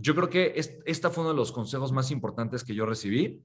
yo creo que esta fue uno de los consejos más importantes que yo recibí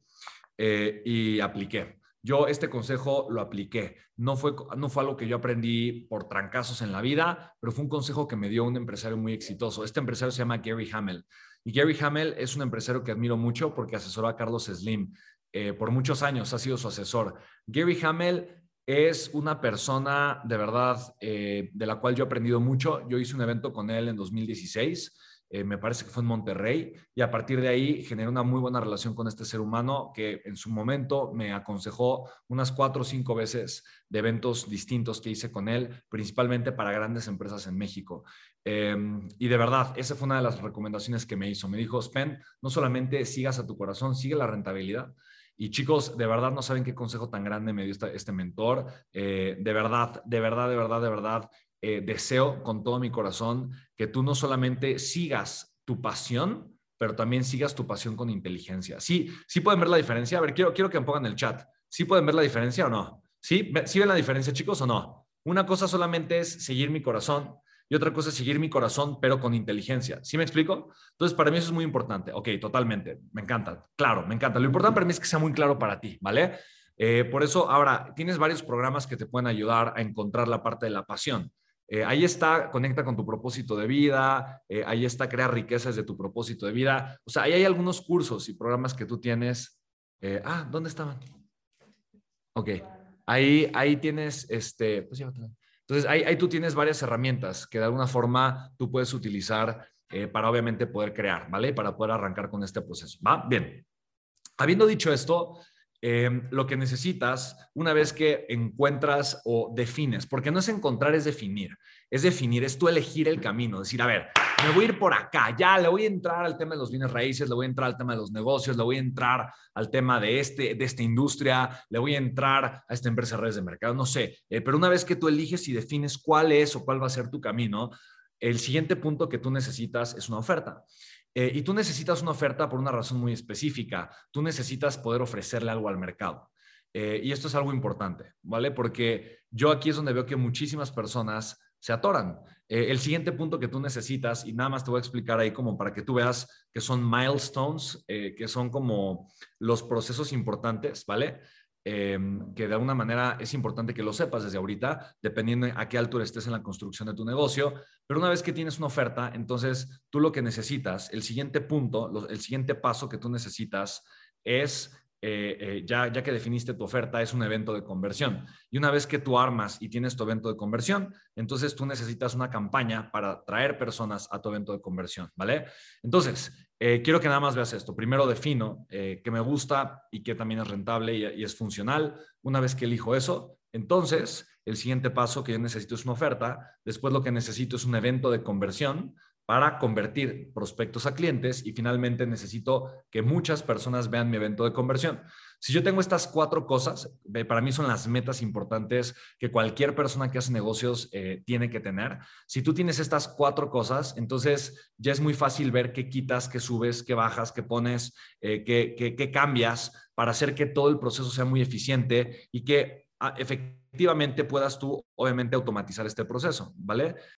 eh, y apliqué. Yo este consejo lo apliqué. No fue, no fue algo que yo aprendí por trancazos en la vida, pero fue un consejo que me dio un empresario muy exitoso. Este empresario se llama Gary Hamel. Y Gary Hamel es un empresario que admiro mucho porque asesoró a Carlos Slim. Eh, por muchos años ha sido su asesor. Gary Hamel es una persona de verdad eh, de la cual yo he aprendido mucho. Yo hice un evento con él en 2016 eh, me parece que fue en Monterrey, y a partir de ahí generé una muy buena relación con este ser humano que en su momento me aconsejó unas cuatro o cinco veces de eventos distintos que hice con él, principalmente para grandes empresas en México. Em, y de verdad, esa fue una de las recomendaciones que me hizo. Me dijo, Spen, no solamente sigas a tu corazón, sigue la rentabilidad. Y chicos, de verdad no saben qué consejo tan grande me dio este, mentor. Eh, de verdad, de verdad, de verdad, de verdad, eh, deseo con todo mi corazón que tú no solamente sigas tu pasión, pero también sigas tu pasión con inteligencia. Sí, sí pueden ver la diferencia. A ver, quiero, quiero que me pongan el chat. ¿Sí pueden ver la diferencia o no? ¿Sí? ¿Sí ven la diferencia, chicos, o no? Una cosa solamente es seguir mi corazón y otra cosa es seguir mi corazón, pero con inteligencia. ¿Sí me explico? Entonces, para mí eso es muy importante. Ok, totalmente. Me encanta. Claro, me encanta. Lo importante para mí es que sea muy claro para ti, ¿vale? Eh, por eso, ahora, tienes varios programas que te pueden ayudar a encontrar la parte de la pasión. Eh, ahí está, conecta con tu propósito de vida, eh, ahí está, crea riquezas de tu propósito de vida. O sea, ahí hay algunos cursos y programas que tú tienes. Eh, ah, ¿dónde estaban? Ok, ahí, ahí tienes, este, pues entonces ahí, ahí, tú tienes varias herramientas que de alguna forma tú puedes utilizar para obviamente poder crear, ¿vale? Para poder arrancar con este proceso. ¿Va? Bien. Habiendo dicho esto, Em, lo que necesitas una vez que encuentras o defines, porque no es encontrar, es definir, es definir, es tú elegir el camino, decir, a ver, me voy a ir por acá, ya le voy a entrar al tema de los bienes raíces, le voy a entrar al tema de los negocios, le voy a entrar al tema de, este, de esta industria, le voy a entrar a esta empresa de redes de mercado, no sé, eh, pero una vez que tú eliges y defines cuál es o cuál va a ser tu camino, el siguiente punto que tú necesitas es una oferta. Eh, y tú necesitas una oferta por una razón muy específica. Tú necesitas poder ofrecerle algo al mercado. Eh, y esto es algo importante, ¿vale? Porque yo aquí es donde veo que muchísimas personas se atoran. Eh, el siguiente punto que tú necesitas, y nada más te voy a explicar ahí como para que tú veas que son milestones, que son como los procesos importantes, ¿vale? Em, que de alguna manera es importante que lo sepas desde ahorita, dependiendo a qué altura estés en la construcción de tu negocio. Pero una vez que tienes una oferta, entonces tú lo que necesitas, el siguiente punto, el siguiente paso que tú necesitas es eh, eh, ya, ya que definiste tu oferta, es un evento de conversión. Y una vez que tú armas y tienes tu evento de conversión, entonces tú necesitas una campaña para traer personas a tu evento de conversión, ¿vale? Entonces, eh, quiero que nada más veas esto. Primero defino eh, que me gusta y que también es rentable y, es funcional. Una vez que elijo eso, entonces el siguiente paso que yo necesito es una oferta. Después lo que necesito es un evento de conversión para convertir prospectos a clientes y finalmente necesito que muchas personas vean mi evento de conversión. Si yo tengo estas cuatro cosas, para mí son las metas importantes que cualquier persona que hace negocios eh, tiene que tener. Si tú tienes estas cuatro cosas, entonces ya es muy fácil ver qué quitas, qué subes, qué bajas, qué pones, eh, qué, cambias para hacer que todo el proceso sea muy eficiente y que ah, efectivamente puedas tú, obviamente, automatizar este proceso, ¿vale?